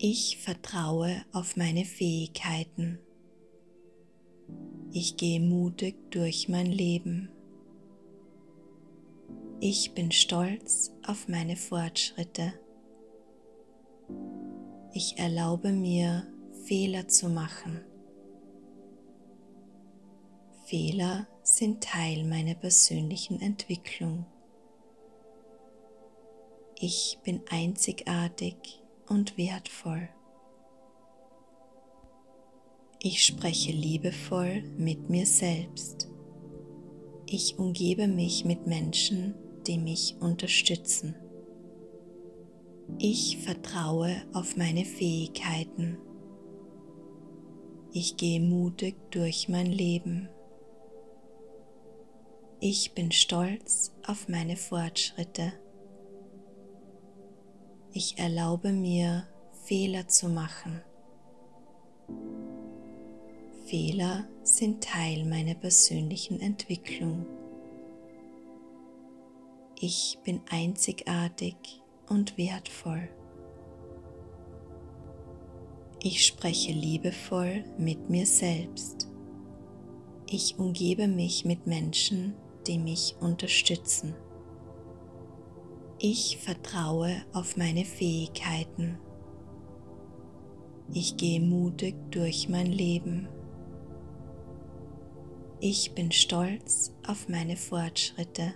Ich vertraue auf meine Fähigkeiten. Ich gehe mutig durch mein Leben. Ich bin stolz auf meine Fortschritte. Ich erlaube mir, Fehler zu machen. Fehler sind Teil meiner persönlichen Entwicklung. Ich bin einzigartig und wertvoll. Ich spreche liebevoll mit mir selbst. Ich umgebe mich mit Menschen, die mich unterstützen. Ich vertraue auf meine Fähigkeiten. Ich gehe mutig durch mein Leben. Ich bin stolz auf meine Fortschritte. Ich erlaube mir, Fehler zu machen. Fehler sind Teil meiner persönlichen Entwicklung. Ich bin einzigartig und wertvoll. Ich spreche liebevoll mit mir selbst. Ich umgebe mich mit Menschen, die mich unterstützen. Ich vertraue auf meine Fähigkeiten. Ich gehe mutig durch mein Leben. Ich bin stolz auf meine Fortschritte.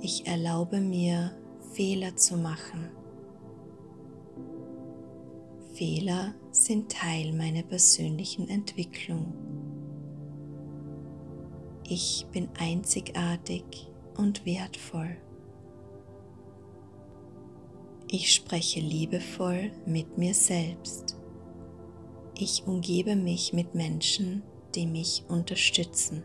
Ich erlaube mir, Fehler zu machen. Fehler sind Teil meiner persönlichen Entwicklung. Ich bin einzigartig und wertvoll. Ich spreche liebevoll mit mir selbst. Ich umgebe mich mit Menschen, die mich unterstützen.